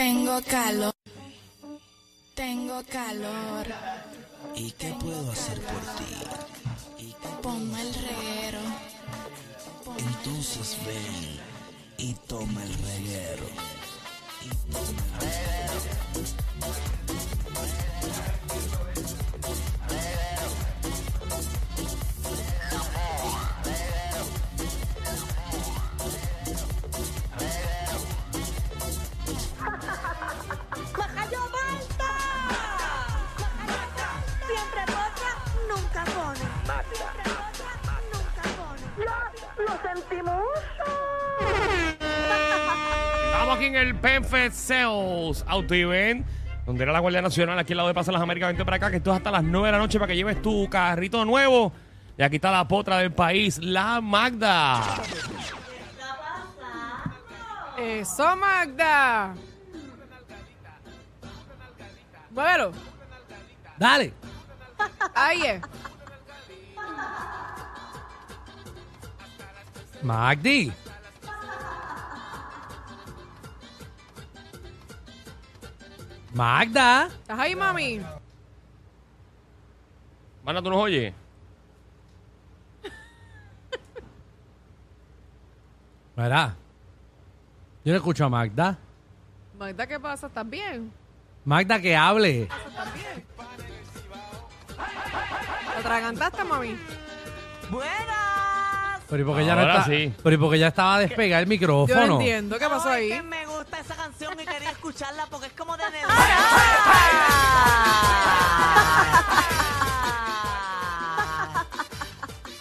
Tengo calor. Tengo calor. ¿Y qué puedo hacer por ti? ¿Y Ponme el reguero. Entonces ven y toma el reguero. Y toma el reguero. Aquí en el PenFed Sales Auto Event, donde era la Guardia Nacional, aquí al lado de Plaza Las Américas. Vente para acá, que esto es hasta las 9 de la noche para que lleves tu carrito nuevo. Y aquí está la potra del país, la Magda. Eso, Magda. Muévelo. Dale. Ahí es. Magdi. Magda. ¿Estás ahí, mami? Mana, ¿tú nos oyes? Mira. Yo no escucho a Magda. Magda, ¿qué pasa? ¿Estás bien? Magda que hable. ¿Te atragantaste, mami? ¡Buenas! Pero ¿y porque ya no Ahora está, sí. Pero ¿y porque ya estaba a despegar el Yo micrófono. no entiendo. ¿Qué pasó No, ahí? Es que me gusta esa canción y quería escucharla porque es como de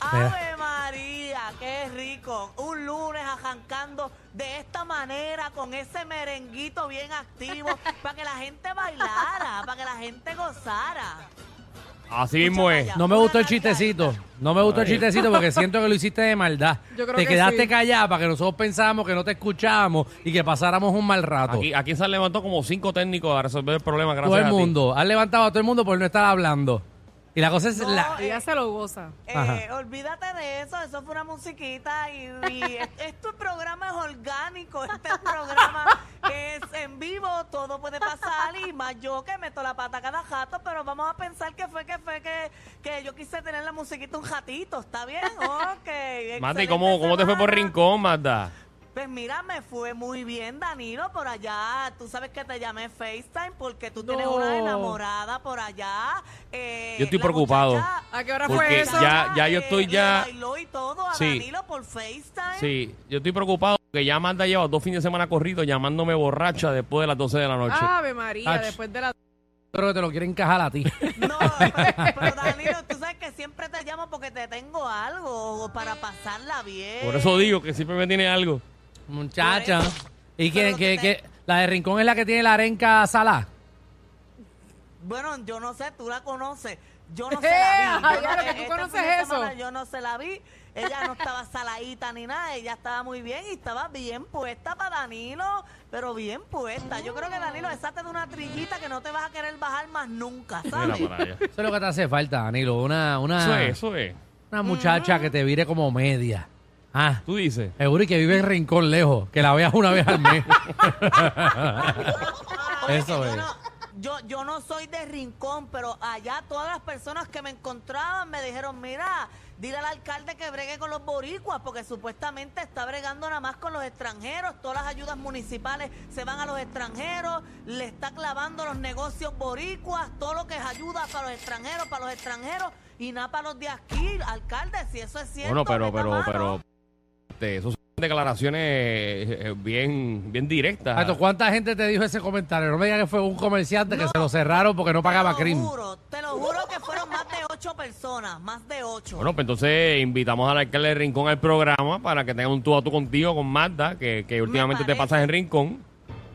¡Ave María! ¡Qué rico! Un lunes arrancando de esta manera, con ese merenguito bien activo, para que la gente bailara, para que la gente gozara. Así mismo es. No me gustó el chistecito. No me gustó el chistecito porque siento que lo hiciste de maldad. Yo creo te que quedaste sí. callada para que nosotros pensábamos que no te escuchábamos y que pasáramos un mal rato. Aquí, aquí se han levantado como cinco técnicos a resolver el problema. Gracias todo el a ti. mundo. Has levantado a todo el mundo por no estar hablando. Y la cosa es No, la... Ella se lo goza. Eh, Ajá. olvídate de eso, eso fue una musiquita y, y es- este programa es orgánico, este programa es en vivo, todo puede pasar y más yo que meto la pata cada jato, pero vamos a pensar que fue que fue que, que yo quise tener la musiquita un ratito, ¿está bien? Ok. Magda, ¿y excelente cómo, cómo te fue por semana. Rincón, Magda? Pues mira, me fue muy bien, Danilo, por allá. Tú sabes que te llamé FaceTime porque tú tienes una enamorada por allá. Eh, Yo estoy preocupado. muchacha- ¿A qué hora fue eso? ya- ya yo estoy le ya- bailó y todo a Sí. Danilo por FaceTime. Sí, yo estoy preocupado porque ya Magda lleva dos fines de semana corridos llamándome borracha después de las 12 de la noche. Ave María, Ach. después de la... Creo que te lo quieren encajar a ti. No, pero, pero Danilo, tú sabes que siempre te llamo porque te tengo algo para pasarla bien. Por eso digo que siempre me tiene algo. Muchacha. ¿Y quién, que, la de Rincón es la que tiene la arenca salá? Bueno, yo no sé, tú la conoces. Yo no se la vi. Yo que tú este conoces eso. Yo no se la vi. Ella no estaba saladita ni nada. Ella estaba muy bien y estaba bien puesta para Danilo. Pero bien puesta. Yo creo que Danilo, desate de una trillita que no te vas a querer bajar más nunca, Mira ¿sabes? para allá. Eso es lo que te hace falta, Danilo. Una, una, Eso es, eso es. una muchacha que te vire como media. Ah, Tú dices. seguro y que vive en Rincón lejos. Que la veas una vez al mes. Eso es. Yo no, yo, no soy de rincón, pero allá todas las personas que me encontraban me dijeron, mira, Dile al alcalde que bregue con los boricuas, porque supuestamente está bregando nada más con los extranjeros. Todas las ayudas municipales se van a los extranjeros, le está clavando los negocios boricuas, todo lo que es ayuda para los extranjeros, para los extranjeros, y nada para los de aquí. Alcalde, si eso es cierto. Bueno, pero, pero, pero, este, eso son declaraciones eh, bien, bien directas. Tato, ¿Cuánta gente te dijo ese comentario? No me digas que fue un comerciante que se lo cerraron porque no pagaba Te lo crimen. juro, te lo juro que fueron más de ocho personas, más de ocho. Bueno, pues entonces invitamos al alcalde de Rincón al programa para que tenga un tú a tú contigo con Magda, que, que últimamente te pasas en Rincón.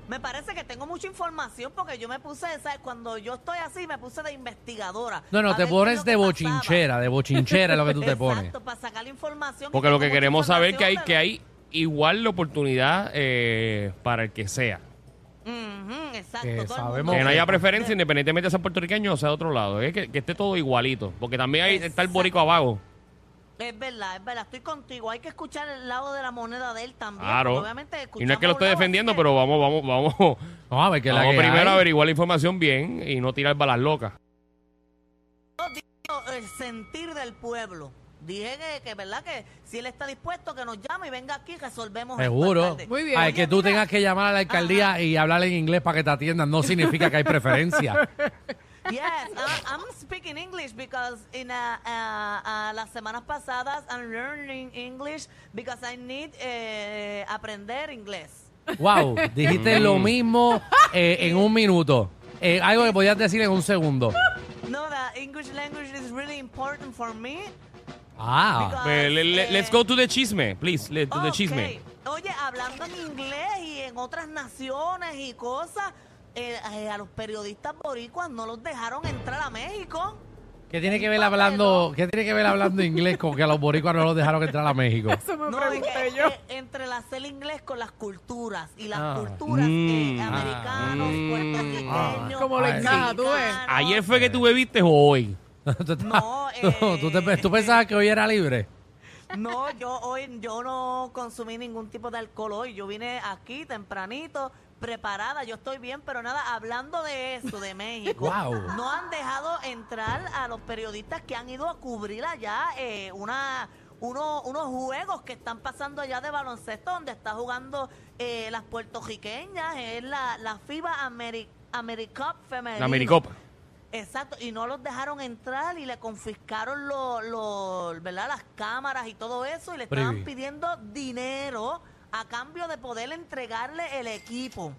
Me parece que tengo mucha información porque yo me puse, ¿sabes? cuando yo estoy así, me puse de investigadora. No, no, te es pones de bochinchera, de bochinchera es lo que tú te pones. Exacto, para sacar la información. Porque lo que queremos saber que hay que hay igual la oportunidad eh, para el que sea. Exacto. Que todo sabemos Que no haya preferencia independientemente de ser puertorriqueño o sea de otro lado. Es que, que esté todo igualito. Porque también hay, está el boricua vago. Es verdad, es verdad, estoy contigo. Hay que escuchar el lado de la moneda de él también. Claro. Obviamente, Y no es que lo esté defendiendo, que- pero vamos, vamos, vamos. Vamos a ver que la Vamos que primero a averiguar la información bien y no tirar balas locas. el sentir del pueblo. Dije que, que, verdad, que si él está dispuesto, que nos llame y venga aquí resolvemos Seguro. Muy bien. Ay, que tú tengas que llamar a la alcaldía y hablar en inglés para que te atiendan no significa que hay preferencia. Yes, I- I'm speaking English because in uh, uh, uh, las semanas pasadas I'm learning English because I need eh, aprender inglés. Wow, dijiste lo mismo eh, en un minuto. Eh, algo que podías decir en un segundo. No, the English language is really important for me. Ah, because, Eh, le- le- eh, let's go to the chisme, please. Let's to the Ok. chisme. Oye, hablando en inglés y en otras naciones y cosas, eh, eh, a los periodistas boricuas no los dejaron entrar a México. ¿qué tiene que ver hablando, qué tiene que ver hablando inglés con que a los boricuas no los dejaron entrar a México? Eso me No, pregunté yo. eh, entrelazar el inglés con las culturas y las Ah. culturas Mm. eh, americanos, Mm. puertorriqueños, Como le Ay, encaja, tú ves. mexicanos. Ayer fue que tú bebiste o hoy. ¿Tú, estás- No, tú- tú te- eh, tú pensabas que hoy era libre? No, yo hoy yo no consumí ningún tipo de alcohol hoy. Yo vine aquí tempranito, preparada. Yo estoy bien, pero nada, hablando de eso, de México. Wow. No han dejado entrar a los periodistas que han ido a cubrir allá eh, una uno- unos juegos que están pasando allá de baloncesto donde está jugando eh, las puertorriqueñas. Es la, la FIBA Ameri AmeriCup femenina. La Americopa. Exacto, y no los dejaron entrar y le confiscaron lo, lo- ¿verdad? las cámaras y todo eso y le estaban pidiendo dinero a cambio de poder entregarle el equipo.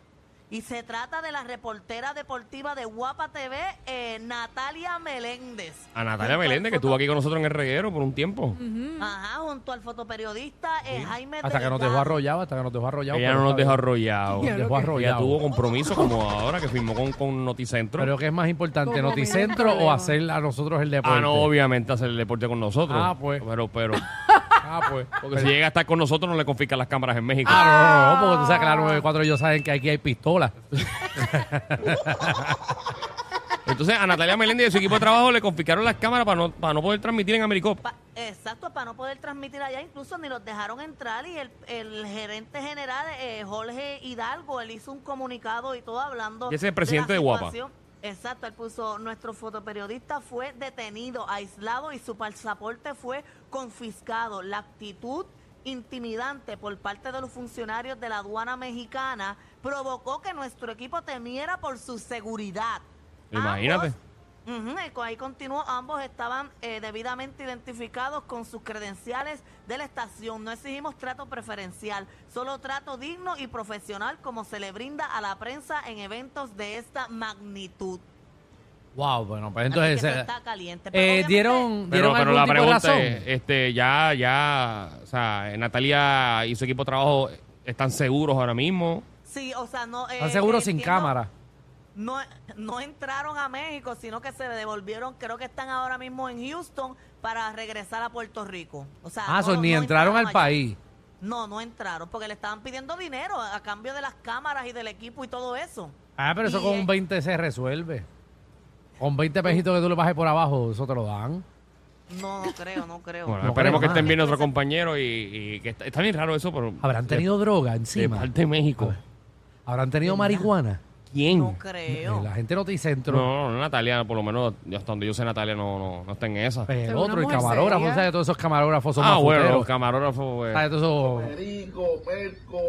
Y se trata de la reportera deportiva de Guapa TV, eh, Natalia Meléndez. A Natalia Meléndez, que estuvo aquí con nosotros en el reguero por un tiempo. Ajá, junto al fotoperiodista eh, Jaime Hasta que nos dejó arrollado, hasta que nos dejó arrollado. Ella no nos dejó arrollado. Nos dejó Ella tuvo compromiso como ahora que firmó con, con Noticentro. Pero ¿qué es más importante, Noticentro o hacer a nosotros el deporte? ah, no, obviamente hacer el deporte con nosotros. Ah, pues. Pero, pero, Ah, pues. porque si llega a estar con nosotros no le confiscan las cámaras en México. Ah, no, no, no, porque tú sabes que la 94 ellos saben que aquí hay pistolas. Entonces a Natalia Meléndez y su equipo de trabajo le confiscaron las cámaras para no, para no poder transmitir en Americopa. Pa- exacto, para no poder transmitir allá, incluso ni los dejaron entrar y el, el gerente general, eh, Jorge Hidalgo, él hizo un comunicado y todo hablando. Y ese es el presidente la de Guapa. situación. Exacto, él puso, nuestro fotoperiodista fue detenido, aislado y su pasaporte fue confiscado. La actitud intimidante por parte de los funcionarios de la aduana mexicana provocó que nuestro equipo temiera por su seguridad. Imagínate. Ambos Y co- ahí continuó, ambos estaban eh, debidamente identificados con sus credenciales de la estación. No exigimos trato preferencial, solo trato digno y profesional como se le brinda a la prensa en eventos de esta magnitud. Wow, bueno, pues Así entonces... eh, está caliente. Pero eh, obviamente- dieron, Pero, dieron pero algún la tipo de pregunta razón. es, este, ya, ya, o sea, Natalia y su equipo de trabajo están seguros ahora mismo. Sí, o sea, no... eh, Están seguros sin entiendo- cámara. No, no entraron a México, sino que se devolvieron, creo que están ahora mismo en Houston para regresar a Puerto Rico. O sea, Ah, no- so, ni no entraron al allá. país. No, no entraron, porque le estaban pidiendo dinero a cambio de las cámaras y del equipo y todo eso. Ah, pero eso Y, con eh, un 20 se resuelve. Con 20 pejitos que tú le bajes por abajo, eso te lo dan. No, no creo, no creo. Bueno, No esperemos que estén bien nuestros compañeros y, y que está, está bien raro eso, pero Habrán tenido droga de encima. parte de México. Habrán tenido marihuana. ¿Quién? No creo. La gente noticentro. No, no, Natalia, por lo menos hasta donde yo sé, Natalia no, no, no está en esa. El otro, el camarógrafo. ¿sabes? Todos esos camarógrafos son Ah, bueno, los camarógrafos, pues. ¿Sabes? Todos esos...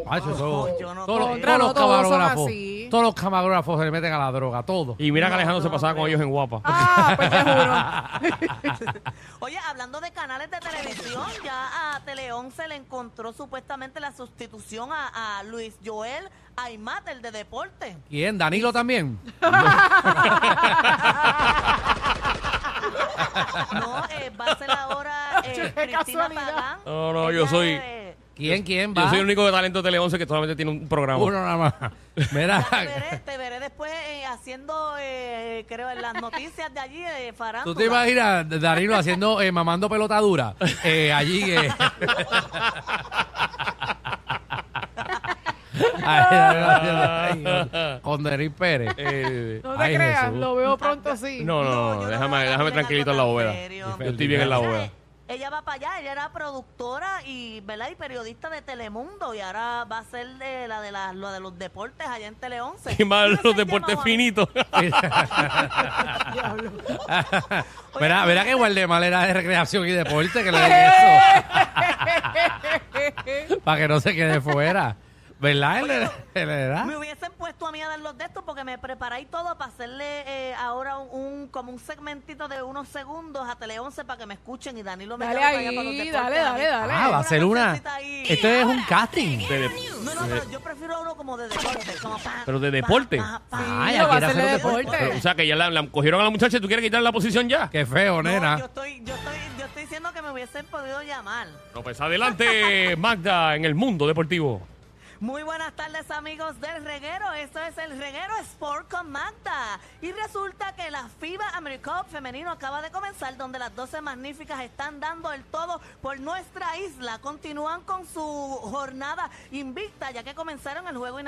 Ay, eso- No, yo no todos, los- creo. todos los No, todos son camarógrafos, todos los camarógrafos se le meten a la droga, todos. Y mira que Alejandro se pasaba con ellos en guapa. Ah, pues te juro. Oye, hablando de canales de televisión, ya a Tele 11 le encontró supuestamente la sustitución a, a Luis Joel Aymat, el de deporte. ¿Quién? ¿Danilo también? No, eh, va a ser ahora eh, Cristina. Pagán. No, no, Ella yo soy- ¿Quién? ¿Quién va? Yo soy el único de talento de Tele 11 que solamente tiene un programa. Uno nada más. Mira, Ya te veré, te veré después eh, haciendo, eh, creo, en las noticias de allí, de farándula. ¿tú te imaginas Danilo haciendo, eh, mamando pelota dura? Eh, allí, eh. Ay, con- Denis Pérez. Eh, No te Ay, creas, Jesús. lo veo pronto sí. no, no, no, yo no déjame, déjame tranquilito en la bóveda. Yo estoy bien en la Ella, bóveda. eh, Ella va para allá, ella era productora y, ¿verdad? y periodista de Telemundo y ahora va a ser de la de, la, lo de los deportes allá en Tele 11. Y más los deportes finitos. Verá, verá que Guardemar era de recreación y deporte, que le den eso. Para que no se quede fuera. ¿Verdad? Él, era- él era. Me hubiesen puesto a mí a dar los de estos porque me preparáis todo para hacerle eh, ahora un, un- como un segmentito de unos segundos a Tele 11 para que me escuchen y Danilo me Dale llama para allá para los ahí, deportes dale, dale, allí. dale. Ah, va a ser una. ahí. Esto es un casting. De- de- No, no, pero yo prefiero uno como de deporte. Como pa, Pero de deporte. pa, pa. Ay, lo aquí va a era hacer de hacer deporte. deporte. o sea, que ya la, la cogieron a la muchacha y tú quieres quitarle la posición ya. Qué feo, No, nena. yo estoy, yo estoy, yo estoy diciendo que me hubiesen podido llamar. No, pues adelante, Magda, en el mundo deportivo. Muy buenas tardes amigos del reguero, esto es el reguero Sport con Magda. Y resulta que la FIBA AmeriCup femenino acaba de comenzar donde las 12 magníficas están dando el todo por nuestra isla, continúan con su jornada invicta ya que comenzaron el juego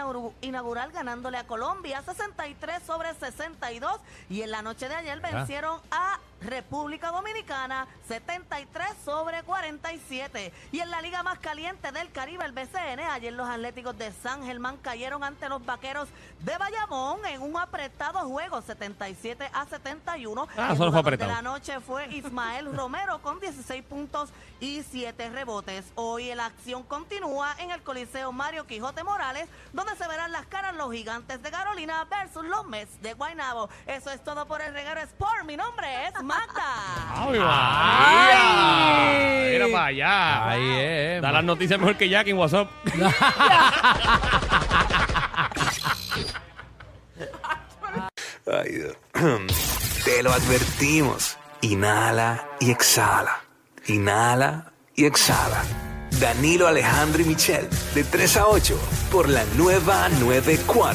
inaugural ganándole a Colombia 63 sobre 62 y en la noche de ayer vencieron a República Dominicana 73 sobre 47 y en la liga más caliente del Caribe el BCN ayer los Atléticos de San Germán cayeron ante los Vaqueros de Bayamón en un apretado juego 77 a 71 Ah, el solo fue apretado. de la noche fue Ismael Romero con 16 puntos y 7 rebotes. Hoy la acción continúa en el Coliseo Mario Quijote Morales donde se verán las caras los gigantes de Carolina versus los Mets de Guaynabo. Eso es todo por el reguero Sport. Mi nombre es Magda ¡Ay! Mira para allá. Ahí es. Da las noticias mejor que Jack en WhatsApp. Ay, Dios. Te lo advertimos. Inhala y exhala. Inhala y exhala. Danilo Alejandro y Michel, de 3 a 8, por la nueva 94.